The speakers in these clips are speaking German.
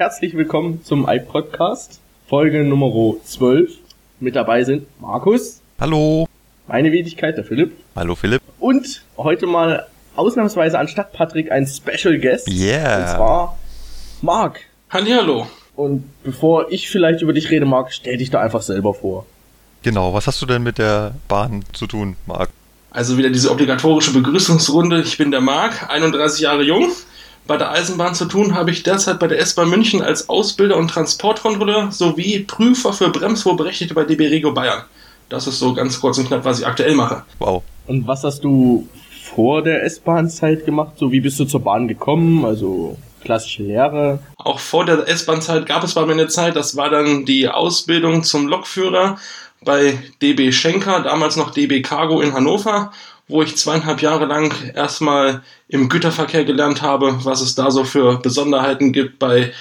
Herzlich willkommen zum iPodcast, Folge Nummer 12. Mit dabei sind Markus. Hallo. Meine Wenigkeit, der Philipp. Hallo Philipp. Und heute mal ausnahmsweise anstatt Patrick ein Special Guest. Yeah. Und zwar Marc. Hallihallo. Und bevor ich vielleicht über dich rede, Marc, stell dich da einfach selber vor. Genau, was hast du denn mit der Bahn zu tun, Marc? Also wieder diese obligatorische Begrüßungsrunde. Ich bin der Marc, 31 Jahre jung. Bei der Eisenbahn zu tun habe ich derzeit bei der S-Bahn München als Ausbilder und Transportkontrolleur sowie Prüfer für Bremsvorberechtigte bei DB Regio Bayern. Das ist so ganz kurz und knapp, was ich aktuell mache. Wow. Und was hast du vor der S-Bahn-Zeit gemacht? So, wie bist du zur Bahn gekommen? Also klassische Lehre. Auch vor der S-Bahn-Zeit gab es bei mir eine Zeit, das war dann die Ausbildung zum Lokführer bei DB Schenker, damals noch DB Cargo in Hannover, wo ich zweieinhalb Jahre lang erstmal im Güterverkehr gelernt habe, was es da so für Besonderheiten gibt bei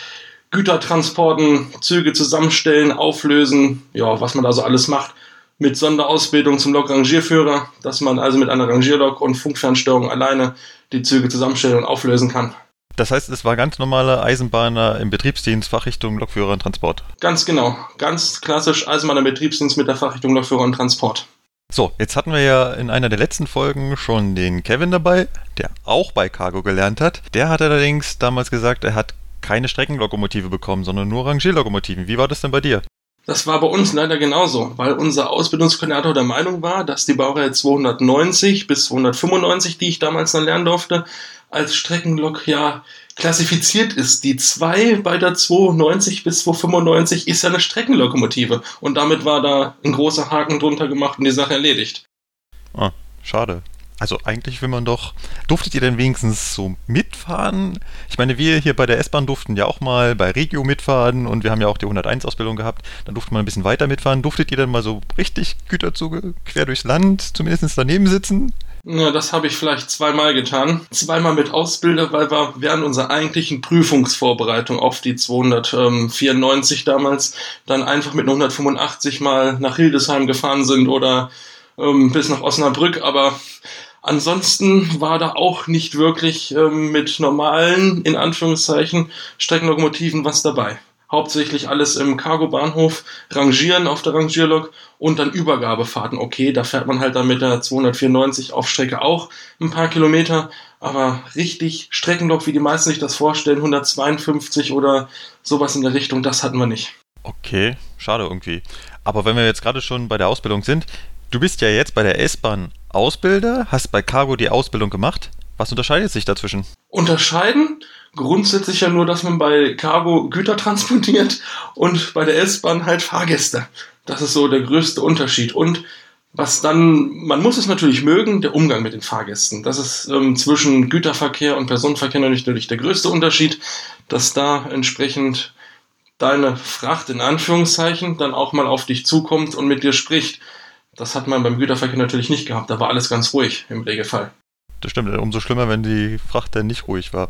Gütertransporten, Züge zusammenstellen, auflösen, ja, was man da so alles macht. Mit Sonderausbildung zum Lokrangierführer, dass man also mit einer Rangierlok und Funkfernsteuerung alleine die Züge zusammenstellen und auflösen kann. Das heißt, es war ganz normale Eisenbahner im Betriebsdienst, Fachrichtung Lokführer und Transport. Ganz genau. Ganz klassisch Eisenbahner Betriebsdienst mit der Fachrichtung Lokführer und Transport. So, jetzt hatten wir ja in einer der letzten Folgen schon den Kevin dabei, der auch bei Cargo gelernt hat. Der hat allerdings damals gesagt, er hat keine Streckenlokomotive bekommen, sondern nur Rangierlokomotiven. Wie war das denn bei dir? Das war bei uns leider genauso, weil unser Ausbildungskoordinator der Meinung war, dass die Baureihe 290 bis 295, die ich damals dann lernen durfte, als Streckenlok ja klassifiziert ist. Die 2 bei der 290 bis 295 ist ja eine Streckenlokomotive. Und damit war da ein großer Haken drunter gemacht und die Sache erledigt. Ah, schade. Also eigentlich will man doch. Durftet ihr denn wenigstens so mitfahren? Ich meine, wir hier bei der S-Bahn durften ja auch mal bei Regio mitfahren und wir haben ja auch die 101-Ausbildung gehabt. Dann durfte man ein bisschen weiter mitfahren. Durftet ihr denn mal so richtig Güterzüge quer durchs Land zumindest daneben sitzen? Ja, das habe ich vielleicht zweimal getan. Zweimal mit Ausbilder, weil wir während unserer eigentlichen Prüfungsvorbereitung auf die 294 damals dann einfach mit 185 mal nach Hildesheim gefahren sind oder ähm, bis nach Osnabrück. Aber ansonsten war da auch nicht wirklich ähm, mit normalen, in Anführungszeichen, Streckenlokomotiven was dabei hauptsächlich alles im Cargo-Bahnhof, rangieren auf der Rangierlok und dann Übergabefahrten. Okay, da fährt man halt dann mit der 294 auf Strecke auch ein paar Kilometer, aber richtig Streckenlok, wie die meisten sich das vorstellen, 152 oder sowas in der Richtung, das hatten wir nicht. Okay, schade irgendwie. Aber wenn wir jetzt gerade schon bei der Ausbildung sind, du bist ja jetzt bei der S-Bahn Ausbilder, hast bei Cargo die Ausbildung gemacht. Was unterscheidet sich dazwischen? Unterscheiden? Grundsätzlich ja nur, dass man bei Cargo Güter transportiert und bei der S-Bahn halt Fahrgäste. Das ist so der größte Unterschied. Und was dann, man muss es natürlich mögen, der Umgang mit den Fahrgästen. Das ist ähm, zwischen Güterverkehr und Personenverkehr natürlich der größte Unterschied, dass da entsprechend deine Fracht in Anführungszeichen dann auch mal auf dich zukommt und mit dir spricht. Das hat man beim Güterverkehr natürlich nicht gehabt. Da war alles ganz ruhig im Regelfall. Das stimmt, umso schlimmer, wenn die Fracht dann nicht ruhig war.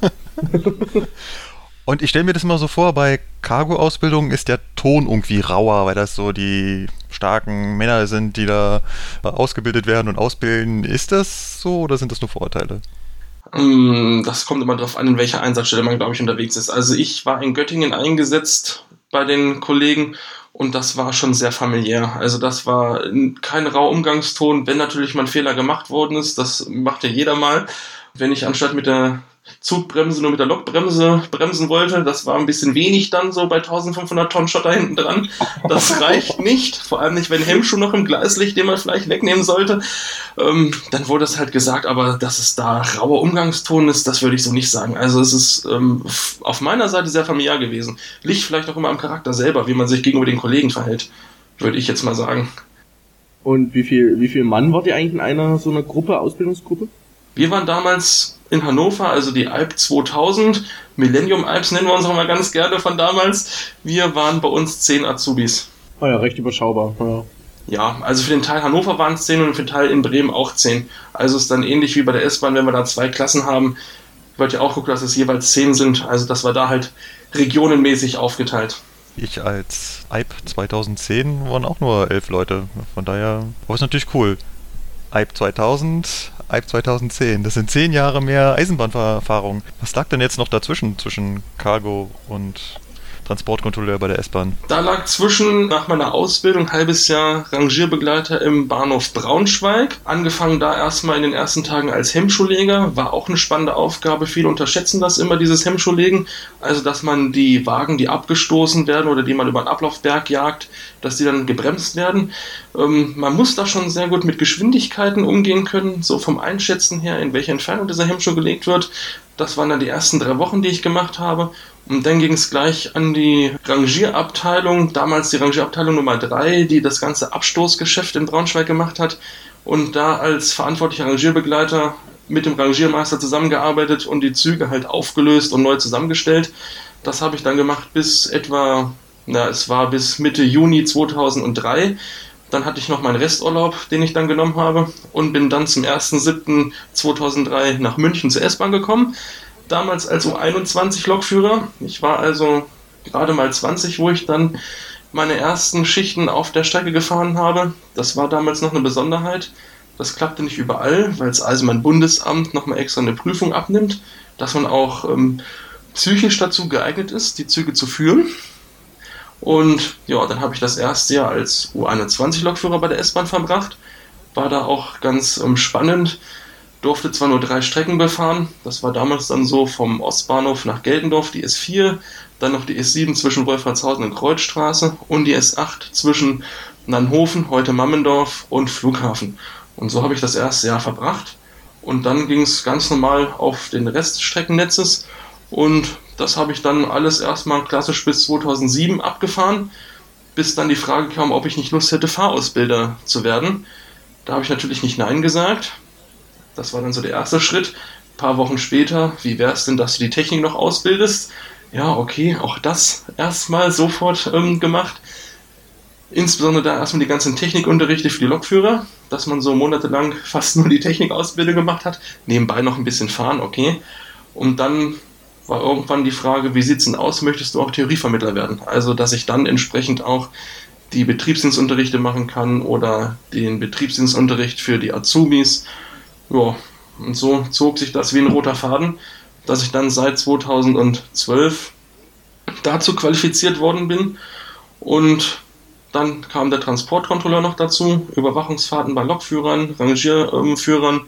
Und ich stelle mir das immer so vor, bei Cargo-Ausbildung ist der Ton irgendwie rauer, weil das so die starken Männer sind, die da ausgebildet werden und ausbilden. Ist das so oder sind das nur Vorurteile? Mm, das kommt immer darauf an, in welcher Einsatzstelle man, glaube ich, unterwegs ist. Also ich war in Göttingen eingesetzt bei den Kollegen und das war schon sehr familiär. Also das war kein rauer Umgangston, wenn natürlich mal ein Fehler gemacht worden ist, das macht ja jeder mal. Wenn ich anstatt mit der Zugbremse nur mit der Lokbremse bremsen wollte. Das war ein bisschen wenig dann so bei 1500 Tonnen Schotter hinten dran. Das reicht nicht, vor allem nicht, wenn Hemmschuh noch im Gleis liegt, den man vielleicht wegnehmen sollte. Ähm, dann wurde es halt gesagt, aber dass es da rauer Umgangston ist, das würde ich so nicht sagen. Also es ist ähm, auf meiner Seite sehr familiär gewesen. Liegt vielleicht auch immer am Charakter selber, wie man sich gegenüber den Kollegen verhält, würde ich jetzt mal sagen. Und wie viel, wie viel Mann wart ihr eigentlich in einer so einer Gruppe, Ausbildungsgruppe? Wir waren damals in Hannover, also die Alp 2000, Millennium Alps nennen wir uns auch mal ganz gerne von damals. Wir waren bei uns zehn Azubis. Oh ja, recht überschaubar. Ja. Ja, also für den Teil Hannover waren es zehn und für den Teil in Bremen auch zehn. Also ist dann ähnlich wie bei der S-Bahn, wenn wir da zwei Klassen haben, wird ja auch gucken, dass es jeweils zehn sind. Also das war da halt regionenmäßig aufgeteilt. Ich als IPE 2010 waren auch nur elf Leute. Von daher war es natürlich cool. Alp 2000, Alp 2010. Das sind zehn Jahre mehr Eisenbahnfahrerfahrung. Was lag denn jetzt noch dazwischen, zwischen Cargo und Transportkontrolleur bei der S-Bahn? Da lag zwischen nach meiner Ausbildung halbes Jahr Rangierbegleiter im Bahnhof Braunschweig. Angefangen da erstmal in den ersten Tagen als Hemmschuhleger. War auch eine spannende Aufgabe. Viele unterschätzen das immer, dieses Hemmschuhlegen. Also, dass man die Wagen, die abgestoßen werden oder die man über einen Ablaufberg jagt, dass die dann gebremst werden. Ähm, man muss da schon sehr gut mit Geschwindigkeiten umgehen können, so vom Einschätzen her, in welche Entfernung dieser Hemmschuh gelegt wird. Das waren dann die ersten drei Wochen, die ich gemacht habe. Und dann ging es gleich an die Rangierabteilung, damals die Rangierabteilung Nummer 3, die das ganze Abstoßgeschäft in Braunschweig gemacht hat. Und da als verantwortlicher Rangierbegleiter mit dem Rangiermeister zusammengearbeitet und die Züge halt aufgelöst und neu zusammengestellt. Das habe ich dann gemacht bis etwa, na, es war bis Mitte Juni 2003. Dann hatte ich noch meinen Resturlaub, den ich dann genommen habe und bin dann zum 1.7.2003 nach München zur S-Bahn gekommen damals als U21-Lokführer. Ich war also gerade mal 20, wo ich dann meine ersten Schichten auf der Strecke gefahren habe. Das war damals noch eine Besonderheit. Das klappte nicht überall, weil es also mein Bundesamt nochmal extra eine Prüfung abnimmt, dass man auch ähm, psychisch dazu geeignet ist, die Züge zu führen. Und ja, dann habe ich das erste Jahr als U21-Lokführer bei der S-Bahn verbracht. War da auch ganz ähm, spannend durfte zwar nur drei Strecken befahren, das war damals dann so vom Ostbahnhof nach Geltendorf die S4, dann noch die S7 zwischen Wolfratshausen und Kreuzstraße und die S8 zwischen Nannhofen, heute Mammendorf und Flughafen. Und so habe ich das erste Jahr verbracht. Und dann ging es ganz normal auf den Rest des Streckennetzes und das habe ich dann alles erstmal klassisch bis 2007 abgefahren, bis dann die Frage kam, ob ich nicht Lust hätte, Fahrausbilder zu werden. Da habe ich natürlich nicht Nein gesagt, das war dann so der erste Schritt. Ein paar Wochen später, wie wäre es denn, dass du die Technik noch ausbildest? Ja, okay, auch das erstmal sofort ähm, gemacht. Insbesondere da erstmal die ganzen Technikunterrichte für die Lokführer, dass man so monatelang fast nur die Technikausbildung gemacht hat. Nebenbei noch ein bisschen fahren, okay. Und dann war irgendwann die Frage, wie sieht es denn aus, möchtest du auch Theorievermittler werden? Also, dass ich dann entsprechend auch die Betriebsdienstunterrichte machen kann oder den Betriebsdienstunterricht für die Azubis ja, und so zog sich das wie ein roter Faden, dass ich dann seit 2012 dazu qualifiziert worden bin. Und dann kam der Transportkontrolleur noch dazu, Überwachungsfahrten bei Lokführern, Rangierführern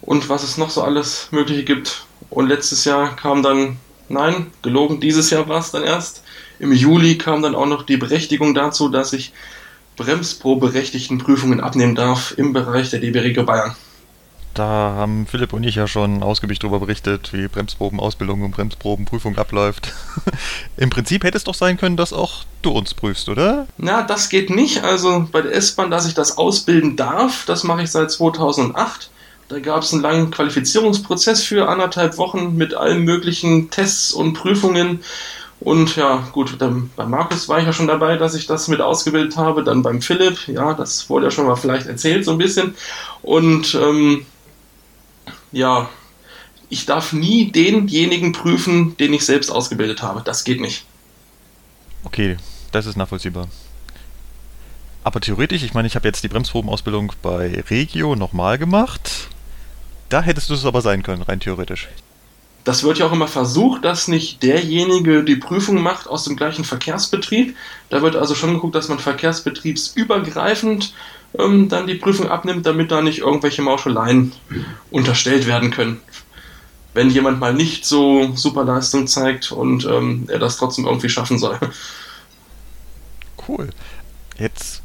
und was es noch so alles Mögliche gibt. Und letztes Jahr kam dann, nein, gelogen, dieses Jahr war es dann erst. Im Juli kam dann auch noch die Berechtigung dazu, dass ich bremsproberechtigten Prüfungen abnehmen darf im Bereich der DB Regio Bayern. Da haben Philipp und ich ja schon ausgiebig darüber berichtet, wie Bremsprobenausbildung und Bremsprobenprüfung abläuft. Im Prinzip hätte es doch sein können, dass auch du uns prüfst, oder? Na, das geht nicht. Also bei der S-Bahn, dass ich das ausbilden darf, das mache ich seit 2008. Da gab es einen langen Qualifizierungsprozess für anderthalb Wochen mit allen möglichen Tests und Prüfungen. Und ja, gut, dann bei Markus war ich ja schon dabei, dass ich das mit ausgebildet habe. Dann beim Philipp, ja, das wurde ja schon mal vielleicht erzählt so ein bisschen. Und ähm, ja, ich darf nie denjenigen prüfen, den ich selbst ausgebildet habe. Das geht nicht. Okay, das ist nachvollziehbar. Aber theoretisch, ich meine, ich habe jetzt die Bremsprobenausbildung bei Regio nochmal gemacht. Da hättest du es aber sein können, rein theoretisch. Das wird ja auch immer versucht, dass nicht derjenige die Prüfung macht aus dem gleichen Verkehrsbetrieb. Da wird also schon geguckt, dass man verkehrsbetriebsübergreifend ähm, dann die Prüfung abnimmt, damit da nicht irgendwelche Mauscheleien unterstellt werden können. Wenn jemand mal nicht so super Leistung zeigt und ähm, er das trotzdem irgendwie schaffen soll. Cool. Jetzt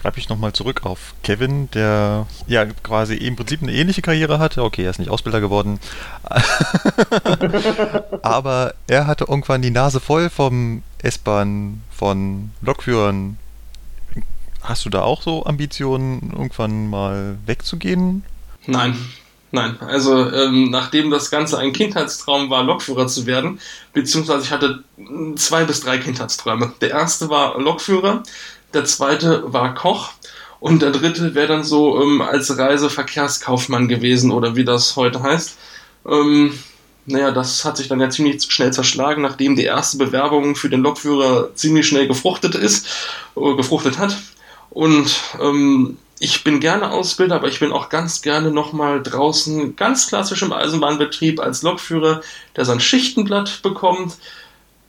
schreibe ich nochmal zurück auf Kevin, der ja quasi im Prinzip eine ähnliche Karriere hatte. Okay, er ist nicht Ausbilder geworden. Aber er hatte irgendwann die Nase voll vom S-Bahn, von Lokführern, Hast du da auch so Ambitionen, irgendwann mal wegzugehen? Nein, Nein, also ähm, nachdem das Ganze ein Kindheitstraum war, Lokführer zu werden, beziehungsweise ich hatte zwei bis drei Kindheitsträume. Der erste war Lokführer, der zweite war Koch und der dritte wäre dann so ähm, als Reiseverkehrskaufmann gewesen oder wie das heute heißt. Ähm, naja, das hat sich dann ja ziemlich schnell zerschlagen, nachdem die erste Bewerbung für den Lokführer ziemlich schnell gefruchtet ist, äh, gefruchtet hat. Und ähm, ich bin gerne Ausbilder, aber ich bin auch ganz gerne nochmal draußen, ganz klassisch im Eisenbahnbetrieb als Lokführer, der sein Schichtenblatt bekommt,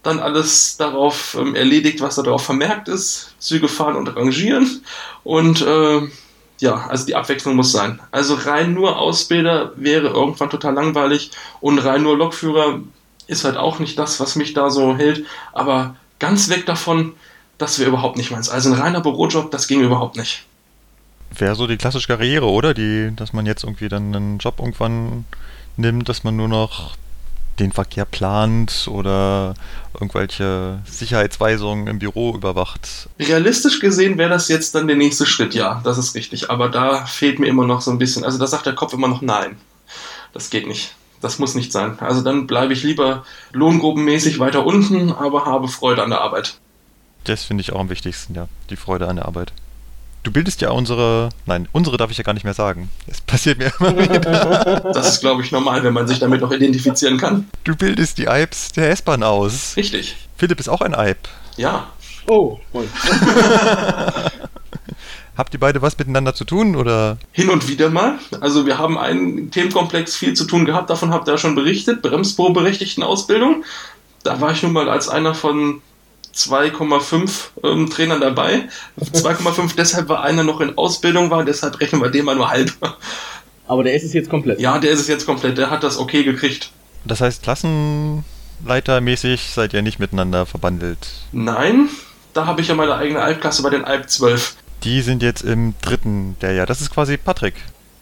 dann alles darauf ähm, erledigt, was da darauf vermerkt ist, Züge fahren und rangieren und äh, ja, also die Abwechslung muss sein. Also rein nur Ausbilder wäre irgendwann total langweilig und rein nur Lokführer ist halt auch nicht das, was mich da so hält, aber ganz weg davon, das wäre überhaupt nicht meins. Also ein reiner Bürojob, das ging überhaupt nicht. Wäre so die klassische Karriere, oder? Die, dass man jetzt irgendwie dann einen Job irgendwann nimmt, dass man nur noch den Verkehr plant oder irgendwelche Sicherheitsweisungen im Büro überwacht. Realistisch gesehen wäre das jetzt dann der nächste Schritt, ja, das ist richtig. Aber da fehlt mir immer noch so ein bisschen, also da sagt der Kopf immer noch nein. Das geht nicht. Das muss nicht sein. Also dann bleibe ich lieber lohngruppenmäßig weiter unten, aber habe Freude an der Arbeit. Das finde ich auch am wichtigsten, ja. Die Freude an der Arbeit. Du bildest ja unsere, nein, unsere darf ich ja gar nicht mehr sagen. Es passiert mir immer wieder. Das ist, glaube ich, normal, wenn man sich damit noch identifizieren kann. Du bildest die Eibs der S-Bahn aus. Richtig. Philipp ist auch ein Eib. Ja. Oh, moin. Habt ihr beide was miteinander zu tun oder? Hin und wieder mal. Also wir haben einen Themenkomplex viel zu tun gehabt, davon habt ihr ja schon berichtet, Bremsproberechtigten Ausbildung. Da war ich nun mal als einer von 2,5 ähm, Trainern dabei. 2,5 deshalb, weil einer noch in Ausbildung war, deshalb rechnen wir den mal nur halb. Aber der ist es jetzt komplett. Ja, der ist es jetzt komplett, der hat das okay gekriegt. Das heißt, Klassenleitermäßig seid ihr nicht miteinander verbandelt? Nein, da habe ich ja meine eigene Albklasse bei den Alp 12. Die sind jetzt im dritten der Jahr. Das ist quasi Patrick.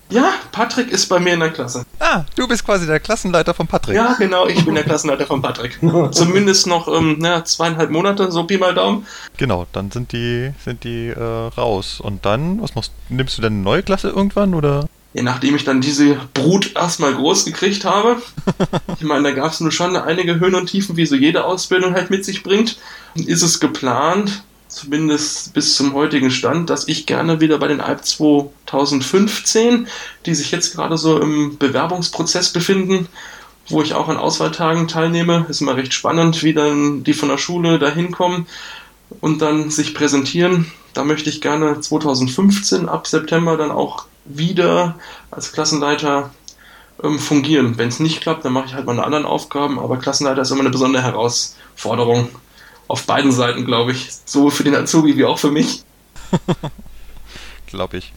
Ja, Patrick ist bei mir in der Klasse. Ah, du bist quasi der Klassenleiter von Patrick. Ja, genau, ich bin der Klassenleiter von Patrick. Zumindest noch ähm, na, zweieinhalb Monate, so Pi mal Daumen. Genau, dann sind die, sind die äh, raus. Und dann, was machst nimmst du denn eine neue Klasse irgendwann oder? Ja, nachdem ich dann diese Brut erstmal groß gekriegt habe, ich meine, da gab es nur schon einige Höhen und Tiefen, wie so jede Ausbildung halt mit sich bringt, ist es geplant, zumindest bis zum heutigen Stand, dass ich gerne wieder bei den Alp 2015, die sich jetzt gerade so im Bewerbungsprozess befinden, wo ich auch an Auswahltagen teilnehme, ist immer recht spannend, wie dann die von der Schule da hinkommen und dann sich präsentieren. Da möchte ich gerne 2015 ab September dann auch wieder als Klassenleiter ähm, fungieren. Wenn es nicht klappt, dann mache ich halt meine anderen Aufgaben, aber Klassenleiter ist immer eine besondere Herausforderung auf beiden Seiten, glaube ich. Sowohl für den Azubi wie auch für mich. glaube ich.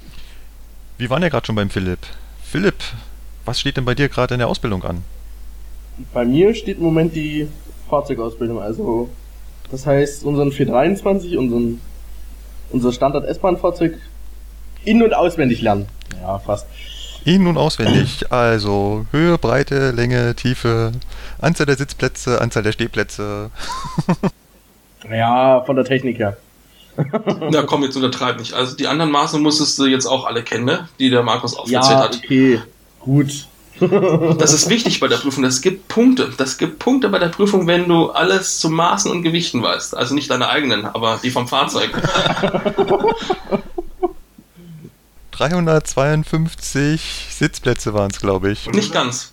Wir waren ja gerade schon beim Philipp. Philipp, was steht denn bei dir gerade in der Ausbildung an? Bei mir steht im Moment die Fahrzeugausbildung. Also, das heißt, unseren 423, unseren, unser Standard-S-Bahn-Fahrzeug in- und auswendig lernen. Ja, fast. In- und auswendig. Also Höhe, Breite, Länge, Tiefe, Anzahl der Sitzplätze, Anzahl der Stehplätze. Ja, von der Technik her. Na komm, jetzt untertreib nicht. Also die anderen Maße musstest du jetzt auch alle kennen, ne? die der Markus aufgezählt ja, hat. okay, gut. das ist wichtig bei der Prüfung. Das gibt Punkte. Das gibt Punkte bei der Prüfung, wenn du alles zu Maßen und Gewichten weißt. Also nicht deine eigenen, aber die vom Fahrzeug. 352 Sitzplätze waren es, glaube ich. Nicht ganz.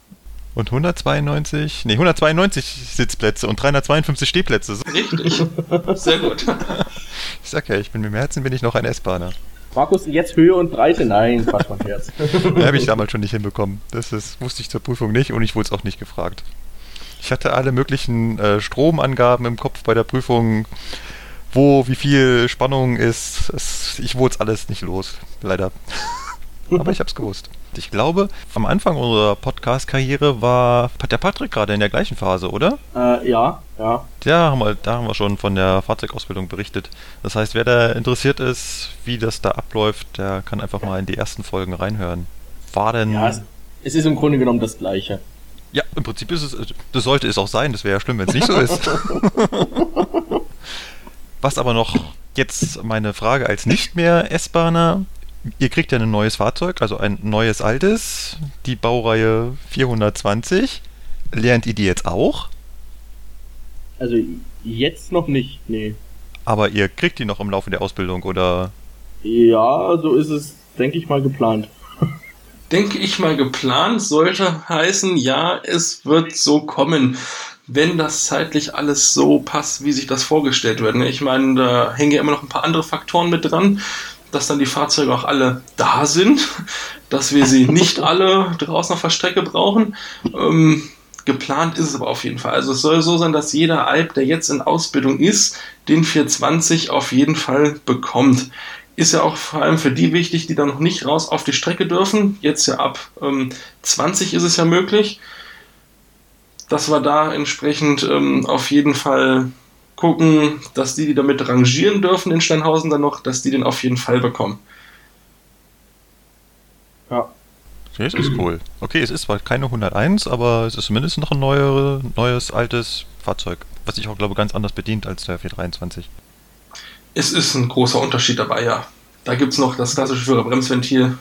Und 192, nee, 192 Sitzplätze und 352 Stehplätze. Richtig. Sehr gut. Ich sag ja, ich bin mit dem Herzen bin ich noch ein S-Bahner. Markus, jetzt Höhe und Breite? Nein, Quatsch, mein Herz. Habe ich damals schon nicht hinbekommen. Das ist, wusste ich zur Prüfung nicht und ich wurde es auch nicht gefragt. Ich hatte alle möglichen äh, Stromangaben im Kopf bei der Prüfung, wo wie viel Spannung ist. Es, ich wurde es alles nicht los, leider. Aber ich habe es gewusst. Ich glaube, am Anfang unserer Podcast-Karriere war der Patrick gerade in der gleichen Phase, oder? Äh, ja, ja. Ja, haben wir, da haben wir schon von der Fahrzeugausbildung berichtet. Das heißt, wer da interessiert ist, wie das da abläuft, der kann einfach mal in die ersten Folgen reinhören. War denn. Ja, es, es ist im Grunde genommen das Gleiche. Ja, im Prinzip ist es, das sollte es auch sein, das wäre ja schlimm, wenn es nicht so ist. Was aber noch jetzt meine Frage als nicht mehr S-Bahner, ihr kriegt ja ein neues Fahrzeug, also ein neues altes, die Baureihe 420. Lernt ihr die jetzt auch? Also jetzt noch nicht, nee. Aber ihr kriegt die noch im Laufe der Ausbildung, oder? Ja, so ist es, denke ich mal, geplant. denke ich mal, geplant sollte heißen, ja, es wird so kommen wenn das zeitlich alles so passt, wie sich das vorgestellt wird. Ne? Ich meine, da hängen ja immer noch ein paar andere Faktoren mit dran. Dass dann die Fahrzeuge auch alle da sind, dass wir sie nicht alle draußen auf der Strecke brauchen. Ähm, geplant ist es aber auf jeden Fall. Also es soll so sein, dass jeder Alp, der jetzt in Ausbildung ist, den 420 auf jeden Fall bekommt. Ist ja auch vor allem für die wichtig, die dann noch nicht raus auf die Strecke dürfen. Jetzt ja ab ähm, 20 ist es ja möglich. Dass wir da entsprechend ähm, auf jeden Fall gucken, dass die, die damit rangieren dürfen in Steinhausen dann noch, dass die den auf jeden Fall bekommen. Ja. Das ist cool. Okay, es ist zwar keine 101, aber es ist zumindest noch ein neuere, neues, altes Fahrzeug, was sich auch, glaube ich, ganz anders bedient als der 423. Es ist ein großer Unterschied dabei, ja. Da gibt es noch das klassische Führerbremsventil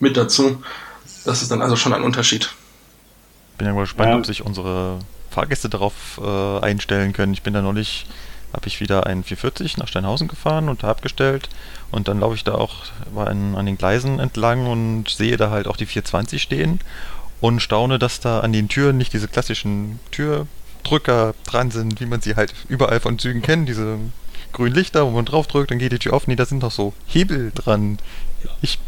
mit dazu. Das ist dann also schon ein Unterschied. Bin ja mal gespannt, ja. ob sich unsere Fahrgäste darauf äh, einstellen können. Ich bin da neulich, habe ich wieder einen 440 nach Steinhausen gefahren und abgestellt und dann laufe ich da auch an, an den Gleisen entlang und sehe da halt auch die 420 stehen und staune, dass da an den Türen nicht diese klassischen Türdrücker dran sind, wie man sie halt überall von Zügen kennt, diese grünen Lichter, wo man drauf drückt, dann geht die Tür auf. Nee, da sind noch so Hebel dran. Ich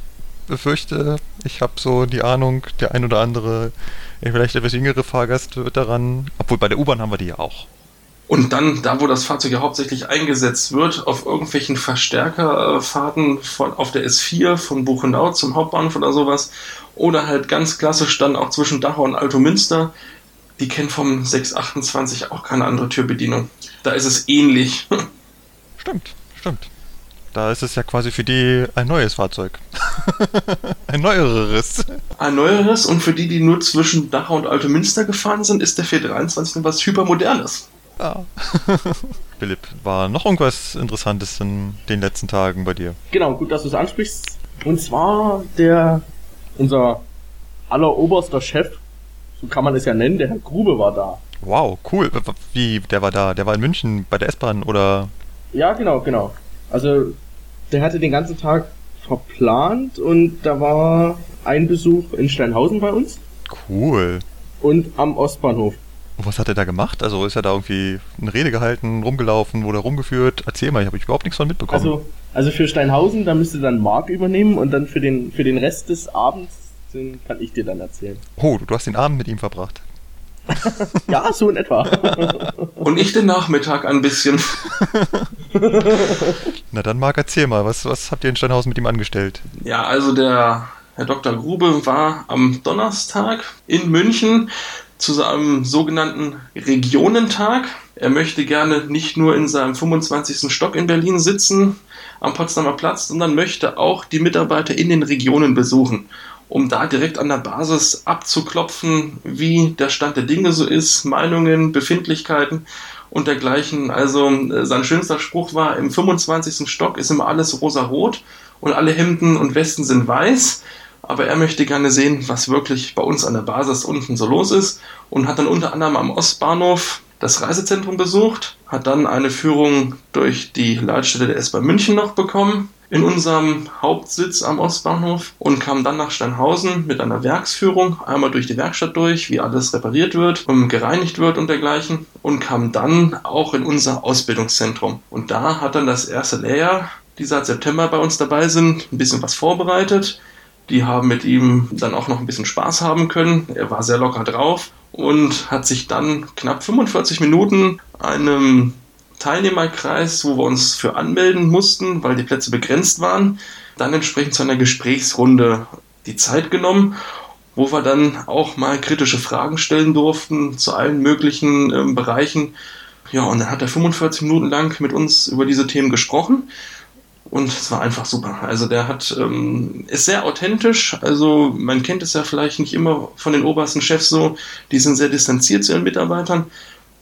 befürchte, ich habe so die Ahnung, der ein oder andere, vielleicht etwas jüngere Fahrgast wird daran, obwohl bei der U-Bahn haben wir die ja auch. Und dann, da wo das Fahrzeug ja hauptsächlich eingesetzt wird, auf irgendwelchen Verstärkerfahrten von, auf der S4 von Buchenau zum Hauptbahnhof oder sowas, oder halt ganz klassisch dann auch zwischen Dachau und Altomünster, die kennen vom 628 auch keine andere Türbedienung. Da ist es ähnlich. Stimmt, stimmt. Da ist es ja quasi für die ein neues Fahrzeug. ein neueres. Ein neueres und für die, die nur zwischen Dachau und Altomünster gefahren sind, ist der 423 was hypermodernes. Ja. Philipp, war noch irgendwas Interessantes in den letzten Tagen bei dir? Genau, gut, dass du es ansprichst. Und zwar der, unser alleroberster Chef, so kann man es ja nennen, der Herr Grube war da. Wow, cool. Wie, der war da? Der war in München bei der S-Bahn oder? Ja, genau, genau. Also der hatte den ganzen Tag verplant und da war ein Besuch in Steinhausen bei uns. Cool. Und am Ostbahnhof. Und was hat er da gemacht? Also ist er da irgendwie eine Rede gehalten, rumgelaufen, wurde rumgeführt? Erzähl mal, ich habe überhaupt nichts von mitbekommen. Also, also für Steinhausen, da müsste dann Marc übernehmen und dann für den, für den Rest des Abends, den kann ich dir dann erzählen. Oh, du hast den Abend mit ihm verbracht. Ja, so in etwa. Und ich den Nachmittag ein bisschen. Na dann, Marc, erzähl mal, was, was habt ihr in Steinhausen mit ihm angestellt? Ja, also der Herr Dr. Grube war am Donnerstag in München zu seinem sogenannten Regionentag. Er möchte gerne nicht nur in seinem 25. Stock in Berlin sitzen, am Potsdamer Platz, sondern möchte auch die Mitarbeiter in den Regionen besuchen um da direkt an der Basis abzuklopfen, wie der Stand der Dinge so ist, Meinungen, Befindlichkeiten und dergleichen. Also äh, sein schönster Spruch war, im 25. Stock ist immer alles rosa-rot und alle Hemden und Westen sind weiß. Aber er möchte gerne sehen, was wirklich bei uns an der Basis unten so los ist und hat dann unter anderem am Ostbahnhof das Reisezentrum besucht, hat dann eine Führung durch die Leitstelle der S-Bahn München noch bekommen, in unserem Hauptsitz am Ostbahnhof und kam dann nach Steinhausen mit einer Werksführung, einmal durch die Werkstatt durch, wie alles repariert wird gereinigt wird und dergleichen und kam dann auch in unser Ausbildungszentrum. Und da hat dann das erste Lehrjahr, die seit September bei uns dabei sind, ein bisschen was vorbereitet. Die haben mit ihm dann auch noch ein bisschen Spaß haben können. Er war sehr locker drauf und hat sich dann knapp 45 Minuten einem Teilnehmerkreis, wo wir uns für anmelden mussten, weil die Plätze begrenzt waren, dann entsprechend zu einer Gesprächsrunde die Zeit genommen, wo wir dann auch mal kritische Fragen stellen durften zu allen möglichen äh, Bereichen. Ja, und dann hat er 45 Minuten lang mit uns über diese Themen gesprochen. Und es war einfach super. Also der hat ähm, ist sehr authentisch. Also man kennt es ja vielleicht nicht immer von den obersten Chefs so. Die sind sehr distanziert zu ihren Mitarbeitern.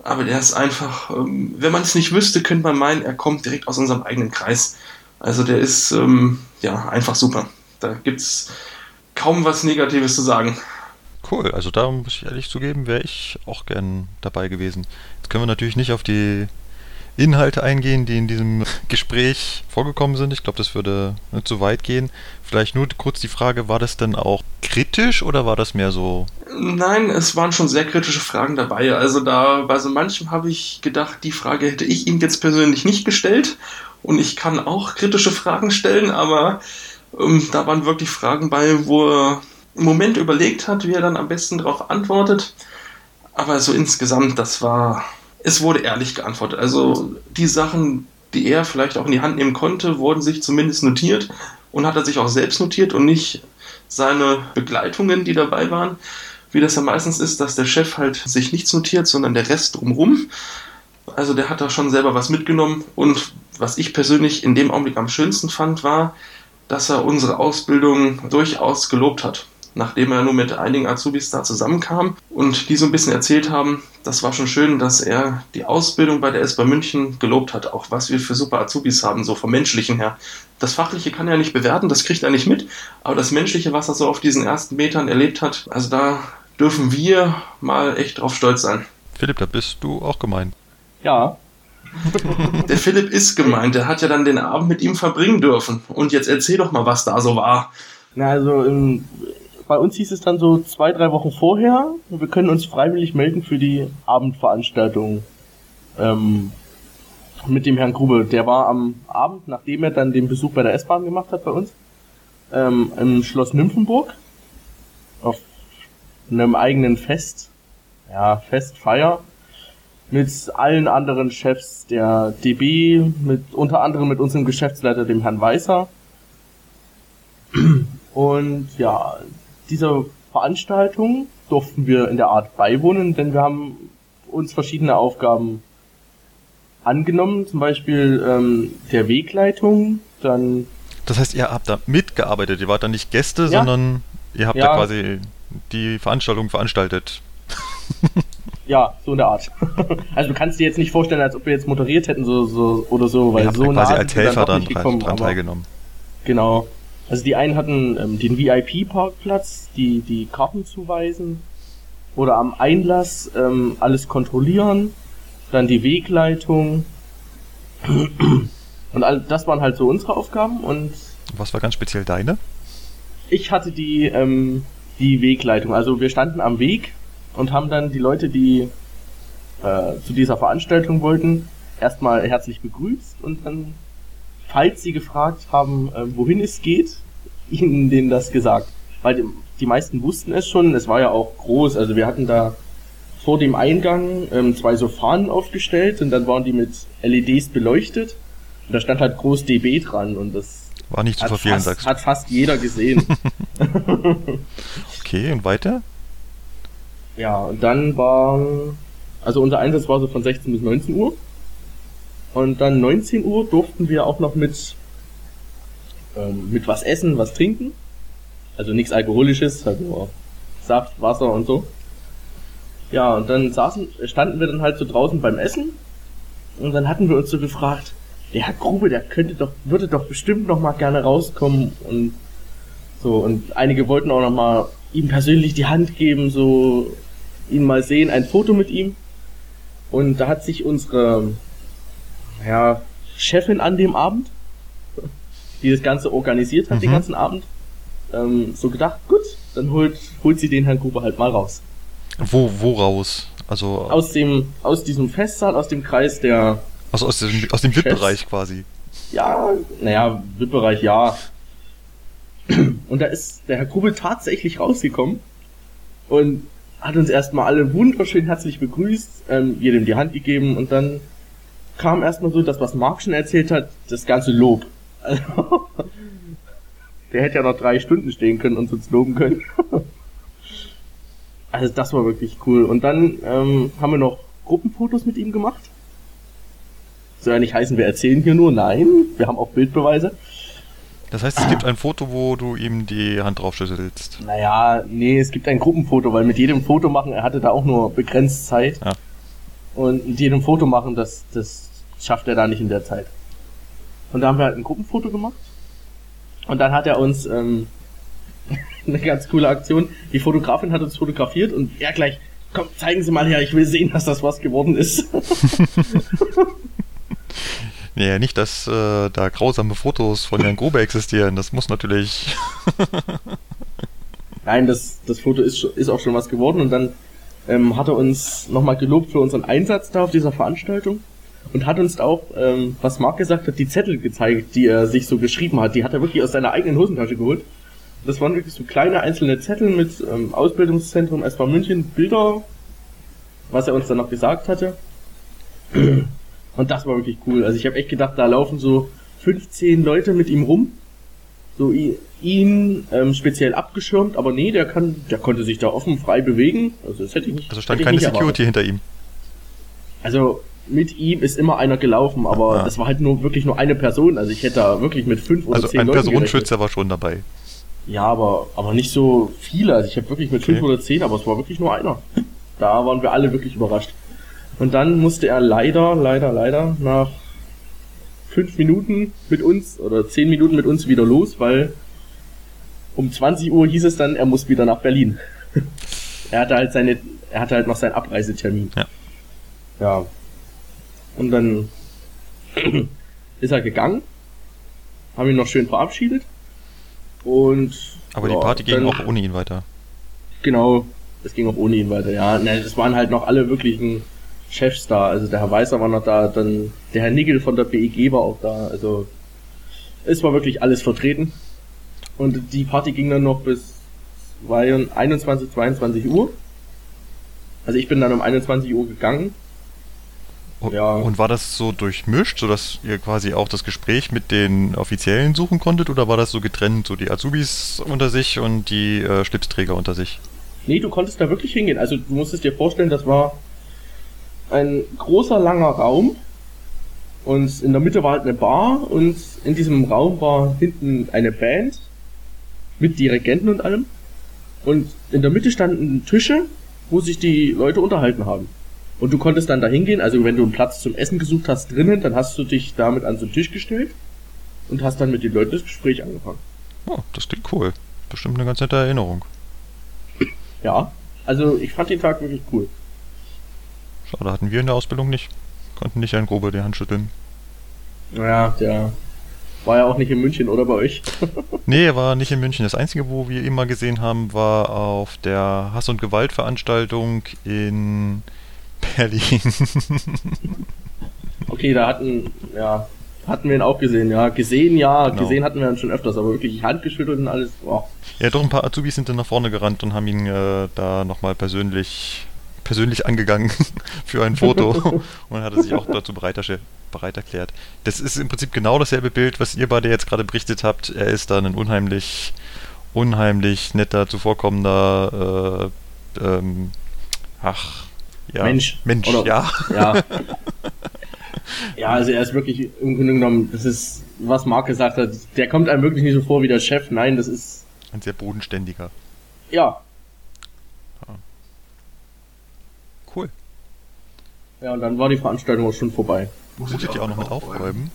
Aber der ist einfach, ähm, wenn man es nicht wüsste, könnte man meinen, er kommt direkt aus unserem eigenen Kreis. Also der ist ähm, ja einfach super. Da gibt es kaum was Negatives zu sagen. Cool, also da muss ich ehrlich zugeben, wäre ich auch gern dabei gewesen. Jetzt können wir natürlich nicht auf die Inhalte eingehen, die in diesem Gespräch vorgekommen sind. Ich glaube, das würde nicht so weit gehen. Vielleicht nur kurz die Frage, war das denn auch kritisch oder war das mehr so? Nein, es waren schon sehr kritische Fragen dabei. Also da bei so manchem habe ich gedacht, die Frage hätte ich ihm jetzt persönlich nicht gestellt. Und ich kann auch kritische Fragen stellen, aber ähm, da waren wirklich Fragen bei, wo er im Moment überlegt hat, wie er dann am besten darauf antwortet. Aber so insgesamt, das war, es wurde ehrlich geantwortet. Also die Sachen, die er vielleicht auch in die Hand nehmen konnte, wurden sich zumindest notiert und hat er sich auch selbst notiert und nicht seine Begleitungen, die dabei waren. Wie das ja meistens ist, dass der Chef halt sich nichts notiert, sondern der Rest drumrum. Also der hat da schon selber was mitgenommen und was ich persönlich in dem Augenblick am schönsten fand, war, dass er unsere Ausbildung durchaus gelobt hat nachdem er nur mit einigen Azubis da zusammenkam und die so ein bisschen erzählt haben, das war schon schön, dass er die Ausbildung bei der S bei München gelobt hat, auch was wir für super Azubis haben, so vom menschlichen her. Das Fachliche kann er nicht bewerten, das kriegt er nicht mit, aber das Menschliche, was er so auf diesen ersten Metern erlebt hat, also da dürfen wir mal echt drauf stolz sein. Philipp, da bist du auch gemeint. Ja. der Philipp ist gemeint, der hat ja dann den Abend mit ihm verbringen dürfen. Und jetzt erzähl doch mal, was da so war. Na, also im, bei uns hieß es dann so zwei, drei Wochen vorher, wir können uns freiwillig melden für die Abendveranstaltung ähm, mit dem Herrn Grube. Der war am Abend, nachdem er dann den Besuch bei der S-Bahn gemacht hat bei uns, ähm, im Schloss Nymphenburg auf einem eigenen Fest, ja, Festfeier mit allen anderen Chefs der DB, mit unter anderem mit unserem Geschäftsleiter, dem Herrn Weißer. Und ja, dieser Veranstaltung durften wir in der Art beiwohnen, denn wir haben uns verschiedene Aufgaben angenommen, zum Beispiel ähm, der Wegleitung, dann. Das heißt, ihr habt da mitgearbeitet, ihr wart da nicht Gäste, ja. sondern ihr habt ja. da quasi die Veranstaltung veranstaltet. ja, so eine Art. also du kannst dir jetzt nicht vorstellen, als ob wir jetzt moderiert hätten so, so oder so, weil ihr habt so quasi als Helfer dann, gekommen, dran teilgenommen. Genau. Also die einen hatten ähm, den VIP-Parkplatz, die die Karten zuweisen oder am Einlass ähm, alles kontrollieren, dann die Wegleitung und all, das waren halt so unsere Aufgaben und was war ganz speziell deine? Ich hatte die ähm, die Wegleitung. Also wir standen am Weg und haben dann die Leute, die äh, zu dieser Veranstaltung wollten, erstmal herzlich begrüßt und dann falls sie gefragt haben, äh, wohin es geht, ihnen denen das gesagt. Weil die, meisten wussten es schon, es war ja auch groß, also wir hatten da vor dem Eingang ähm, zwei so Fahnen aufgestellt und dann waren die mit LEDs beleuchtet und da stand halt groß DB dran und das war nicht zu verfehlen, sagst du. Hat fast jeder gesehen. okay, und weiter? Ja, und dann war, also unser Einsatz war so von 16 bis 19 Uhr. Und dann 19 Uhr durften wir auch noch mit, ähm, mit was essen, was trinken. Also nichts Alkoholisches, also Saft, Wasser und so. Ja, und dann saßen, standen wir dann halt so draußen beim Essen. Und dann hatten wir uns so gefragt, der Herr Grube, der könnte doch, würde doch bestimmt noch mal gerne rauskommen und so. Und einige wollten auch noch mal ihm persönlich die Hand geben, so ihn mal sehen, ein Foto mit ihm. Und da hat sich unsere ja, Chefin an dem Abend, die das Ganze organisiert hat, mhm. den ganzen Abend, ähm, so gedacht, gut, dann holt, holt sie den Herrn Gruber halt mal raus. Wo, wo raus? Also aus dem, aus diesem Festsaal, aus dem Kreis der. Also aus dem, aus dem VIP-Bereich quasi. Ja, naja, VIP-Bereich, ja. Und da ist der Herr Grubel tatsächlich rausgekommen und hat uns erstmal alle wunderschön herzlich begrüßt, ähm, jedem die Hand gegeben und dann kam erstmal so das, was Mark schon erzählt hat, das ganze Lob. Also, der hätte ja noch drei Stunden stehen können und uns loben können. also das war wirklich cool. Und dann ähm, haben wir noch Gruppenfotos mit ihm gemacht. Soll ja nicht heißen, wir erzählen hier nur. Nein, wir haben auch Bildbeweise. Das heißt, es gibt ein Foto, wo du ihm die Hand draufschüttelst. Naja, nee, es gibt ein Gruppenfoto, weil mit jedem Foto machen, er hatte da auch nur begrenzt Zeit. Ja. Und mit jedem Foto machen, das, das schafft er da nicht in der Zeit. Und da haben wir halt ein Gruppenfoto gemacht. Und dann hat er uns ähm, eine ganz coole Aktion. Die Fotografin hat uns fotografiert und er gleich, komm, zeigen Sie mal her, ich will sehen, dass das was geworden ist. Nee, nicht, dass äh, da grausame Fotos von Jan Grobe existieren. Das muss natürlich. Nein, das, das Foto ist, ist auch schon was geworden und dann ähm, hat er uns nochmal gelobt für unseren Einsatz da auf dieser Veranstaltung und hat uns auch, ähm, was Marc gesagt hat, die Zettel gezeigt, die er sich so geschrieben hat. Die hat er wirklich aus seiner eigenen Hosentasche geholt. Das waren wirklich so kleine einzelne Zettel mit ähm, Ausbildungszentrum SV München, Bilder, was er uns dann noch gesagt hatte. Und das war wirklich cool. Also ich habe echt gedacht, da laufen so 15 Leute mit ihm rum. So ihn ähm, speziell abgeschirmt, aber nee, der kann, der konnte sich da offen frei bewegen. Also das hätte ich nicht. Also stand keine Security hinter ihm. Also mit ihm ist immer einer gelaufen, aber ah. das war halt nur wirklich nur eine Person. Also ich hätte da wirklich mit fünf oder also zehn Leuten. Also ein Personenschützer war schon dabei. Ja, aber, aber nicht so viele. Also ich habe wirklich mit okay. fünf oder zehn, aber es war wirklich nur einer. Da waren wir alle wirklich überrascht. Und dann musste er leider, leider, leider nach fünf Minuten mit uns oder zehn Minuten mit uns wieder los, weil um 20 Uhr hieß es dann, er muss wieder nach Berlin. er hatte halt seine, er hatte halt noch seinen Abreisetermin. Ja. Ja. Und dann ist er gegangen, haben ihn noch schön verabschiedet und. Aber ja, die Party ging auch ohne ihn weiter. Genau, es ging auch ohne ihn weiter, ja. Ne, das waren halt noch alle wirklichen Chefs da. Also der Herr Weißer war noch da, dann der Herr Nickel von der BEG war auch da. Also es war wirklich alles vertreten. Und die Party ging dann noch bis 21, 22 Uhr. Also ich bin dann um 21 Uhr gegangen. Und, ja. und war das so durchmischt, sodass ihr quasi auch das Gespräch mit den Offiziellen suchen konntet oder war das so getrennt, so die Azubis unter sich und die äh, Schlipsträger unter sich? Nee, du konntest da wirklich hingehen. Also du musstest dir vorstellen, das war ein großer, langer Raum und in der Mitte war halt eine Bar und in diesem Raum war hinten eine Band mit Dirigenten und allem. Und in der Mitte standen Tische, wo sich die Leute unterhalten haben. Und du konntest dann da hingehen, also wenn du einen Platz zum Essen gesucht hast drinnen, dann hast du dich damit an so einen Tisch gestellt und hast dann mit den Leuten das Gespräch angefangen. Oh, das klingt cool. Bestimmt eine ganz nette Erinnerung. Ja, also ich fand den Tag wirklich cool. Schade, hatten wir in der Ausbildung nicht. Konnten nicht ein Grobe die Hand schütteln. Naja, der war ja auch nicht in München, oder bei euch? nee, er war nicht in München. Das Einzige, wo wir ihn mal gesehen haben, war auf der Hass- und Gewaltveranstaltung in Berlin. okay, da hatten, ja, hatten wir ihn auch gesehen, ja. Gesehen, ja, genau. gesehen hatten wir ihn schon öfters, aber wirklich handgeschüttelt und alles, boah. Ja, doch ein paar Azubis sind dann nach vorne gerannt und haben ihn äh, da nochmal persönlich persönlich angegangen für ein Foto und hat er sich auch dazu bereit, bereit erklärt. Das ist im Prinzip genau dasselbe Bild, was ihr beide jetzt gerade berichtet habt. Er ist dann ein unheimlich, unheimlich netter, zuvorkommender, äh, ähm, ach, ja. Mensch. Mensch, Oder, ja. Ja. ja, also er ist wirklich im Grunde genommen, das ist, was Marc gesagt hat, der kommt einem wirklich nicht so vor wie der Chef. Nein, das ist. Ein sehr bodenständiger. Ja, Cool. Ja, und dann war die Veranstaltung auch schon vorbei. Muss ich die auch noch mit aufräumen?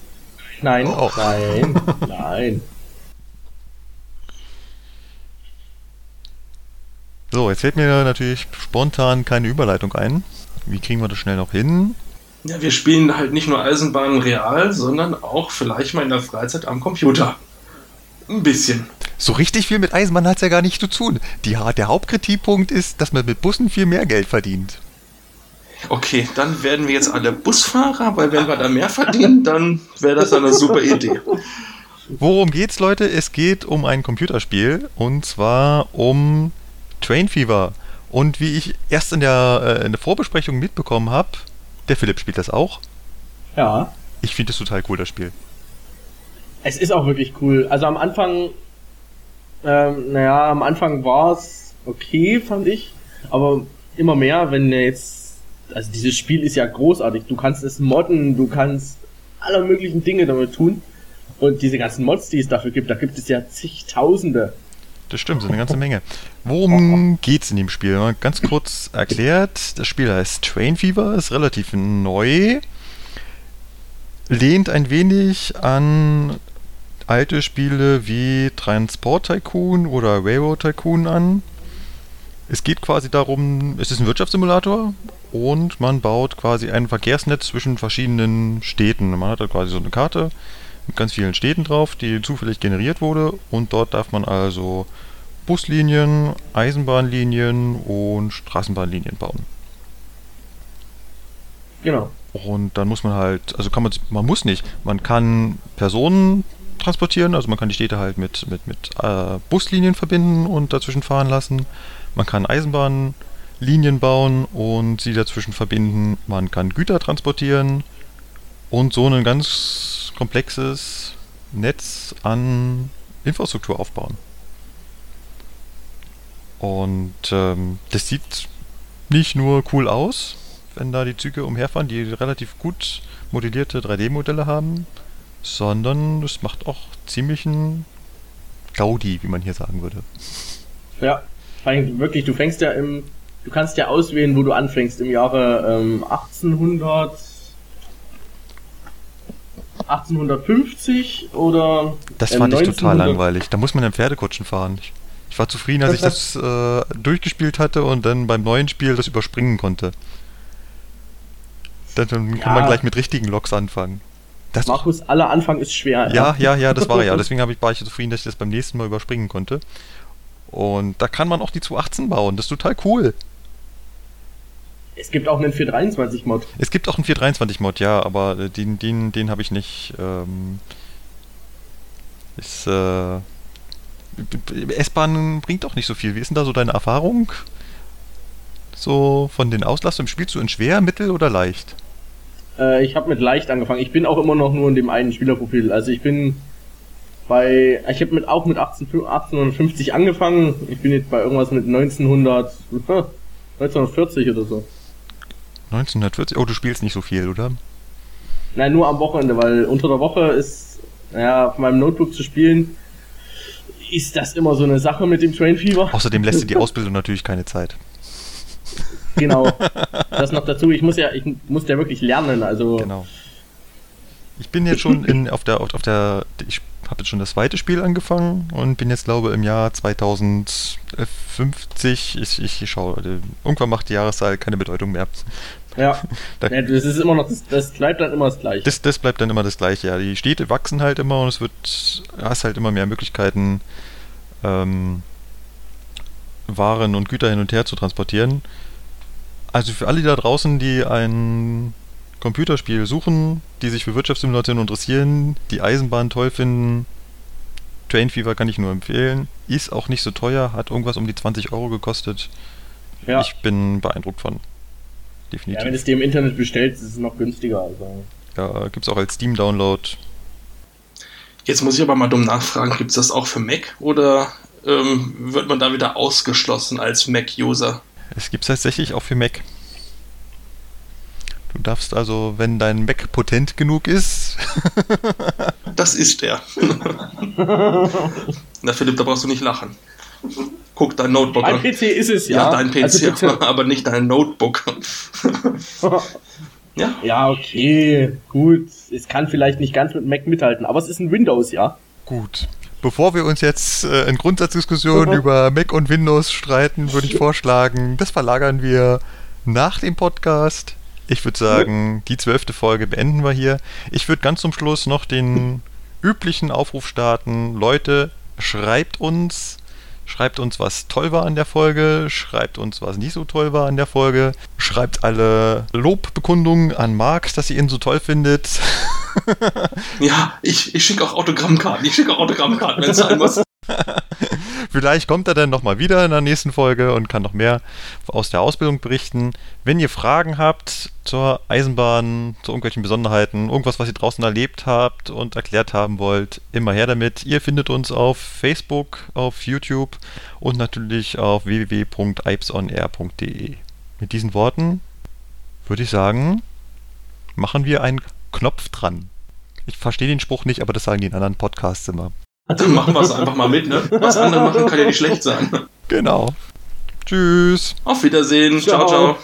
Nein, oh. nein, nein. So, jetzt fällt mir natürlich spontan keine Überleitung ein. Wie kriegen wir das schnell noch hin? Ja, wir spielen halt nicht nur Eisenbahn real, sondern auch vielleicht mal in der Freizeit am Computer. Ein bisschen. So richtig viel mit Eisenbahn hat es ja gar nicht zu tun. Die, der Hauptkritikpunkt ist, dass man mit Bussen viel mehr Geld verdient. Okay, dann werden wir jetzt alle Busfahrer, weil wenn wir da mehr verdienen, dann wäre das eine super Idee. Worum geht's, Leute? Es geht um ein Computerspiel und zwar um Train Fever. Und wie ich erst in der, äh, in der Vorbesprechung mitbekommen habe, der Philipp spielt das auch. Ja. Ich finde es total cool, das Spiel. Es ist auch wirklich cool. Also am Anfang, ähm, naja, am Anfang war es okay, fand ich. Aber immer mehr, wenn jetzt also dieses Spiel ist ja großartig. Du kannst es modden, du kannst alle möglichen Dinge damit tun. Und diese ganzen Mods, die es dafür gibt, da gibt es ja zigtausende. Das stimmt, so eine ganze Menge. Worum geht's in dem Spiel? Ganz kurz erklärt. Das Spiel heißt Train Fever, ist relativ neu. Lehnt ein wenig an alte Spiele wie Transport Tycoon oder Railroad Tycoon an Es geht quasi darum, es ist ein Wirtschaftssimulator und man baut quasi ein Verkehrsnetz zwischen verschiedenen Städten. Man hat da quasi so eine Karte mit ganz vielen Städten drauf, die zufällig generiert wurde und dort darf man also Buslinien, Eisenbahnlinien und Straßenbahnlinien bauen. Genau. Und dann muss man halt, also kann man, man muss nicht, man kann Personen transportieren, also man kann die Städte halt mit, mit, mit äh, Buslinien verbinden und dazwischen fahren lassen. Man kann Eisenbahnlinien bauen und sie dazwischen verbinden. Man kann Güter transportieren und so ein ganz komplexes Netz an Infrastruktur aufbauen. Und ähm, das sieht nicht nur cool aus, wenn da die Züge umherfahren, die relativ gut modellierte 3D-Modelle haben, sondern es macht auch ziemlichen Gaudi, wie man hier sagen würde. Ja, wirklich, du fängst ja im, du kannst ja auswählen, wo du anfängst, im Jahre ähm, 1800, 1850 oder. Das fand ähm, ich total langweilig. Da muss man in Pferdekutschen fahren. Ich, ich war zufrieden, als ich das äh, durchgespielt hatte und dann beim neuen Spiel das überspringen konnte. Dann, dann ja. kann man gleich mit richtigen Loks anfangen. Das Markus, aller Anfang ist schwer. Ja, ja, ja, ja das war ja. Deswegen ich, war ich zufrieden, dass ich das beim nächsten Mal überspringen konnte. Und da kann man auch die 218 bauen. Das ist total cool. Es gibt auch einen 423-Mod. Es gibt auch einen 423-Mod, ja, aber den, den, den habe ich nicht. Ähm, ist, äh, S-Bahn bringt auch nicht so viel. Wie ist denn da so deine Erfahrung? So von den Auslastungen spielst du in schwer, mittel oder leicht? Äh, ich habe mit leicht angefangen. Ich bin auch immer noch nur in dem einen Spielerprofil. Also ich bin bei, ich habe mit auch mit 18, 1850 angefangen. Ich bin jetzt bei irgendwas mit 1900, 1940 oder so. 1940? Oh, du spielst nicht so viel, oder? Nein, nur am Wochenende, weil unter der Woche ist, ja, auf meinem Notebook zu spielen, ist das immer so eine Sache mit dem Train Fever. Außerdem lässt dir die Ausbildung natürlich keine Zeit. Genau. Das noch dazu, ich muss ja, ich muss ja wirklich lernen, also. Genau. Ich bin jetzt schon in, auf der, auf, der, ich habe jetzt schon das zweite Spiel angefangen und bin jetzt, glaube ich, im Jahr 2050. Ich, ich, schaue, also, irgendwann macht die Jahreszahl keine Bedeutung mehr. Ja. da, ja, das ist immer noch, das, das bleibt dann immer das Gleiche. Das, das bleibt dann immer das Gleiche, ja. Die Städte wachsen halt immer und es wird, hast halt immer mehr Möglichkeiten, ähm, Waren und Güter hin und her zu transportieren. Also für alle da draußen, die ein Computerspiel suchen, die sich für Wirtschaftssimulationen interessieren, die Eisenbahn toll finden, Train Fever kann ich nur empfehlen. Ist auch nicht so teuer, hat irgendwas um die 20 Euro gekostet. Ja. Ich bin beeindruckt von. Definitiv. Ja, wenn du es dir im Internet bestellst, ist es noch günstiger. Also. Ja, gibt es auch als Steam-Download. Jetzt muss ich aber mal dumm nachfragen, gibt es das auch für Mac oder ähm, wird man da wieder ausgeschlossen als Mac-User? Es gibt es tatsächlich auch für Mac. Du darfst also, wenn dein Mac potent genug ist. das ist er. Na Philipp, da brauchst du nicht lachen. Guck, dein Notebook. Mein PC ist es, ja. Ja, dein PC, also aber nicht dein Notebook. ja. Ja, okay, gut. Es kann vielleicht nicht ganz mit Mac mithalten, aber es ist ein Windows, ja. Gut. Bevor wir uns jetzt äh, in Grundsatzdiskussionen mhm. über Mac und Windows streiten, würde ich vorschlagen, das verlagern wir nach dem Podcast. Ich würde sagen, die zwölfte Folge beenden wir hier. Ich würde ganz zum Schluss noch den üblichen Aufruf starten. Leute, schreibt uns Schreibt uns, was toll war an der Folge. Schreibt uns, was nicht so toll war an der Folge. Schreibt alle Lobbekundungen an Marc, dass ihr ihn so toll findet. ja, ich, ich schicke auch Autogrammkarten. Ich schicke auch Autogrammkarten, wenn es sein muss. Vielleicht kommt er dann nochmal wieder in der nächsten Folge und kann noch mehr aus der Ausbildung berichten. Wenn ihr Fragen habt zur Eisenbahn, zu irgendwelchen Besonderheiten, irgendwas, was ihr draußen erlebt habt und erklärt haben wollt, immer her damit. Ihr findet uns auf Facebook, auf YouTube und natürlich auf www.ipsonair.de. Mit diesen Worten würde ich sagen, machen wir einen Knopf dran. Ich verstehe den Spruch nicht, aber das sagen die in anderen Podcasts immer. Dann machen wir es einfach mal mit, ne? Was andere machen, kann ja nicht schlecht sein. Genau. Tschüss. Auf Wiedersehen. ciao. ciao. ciao.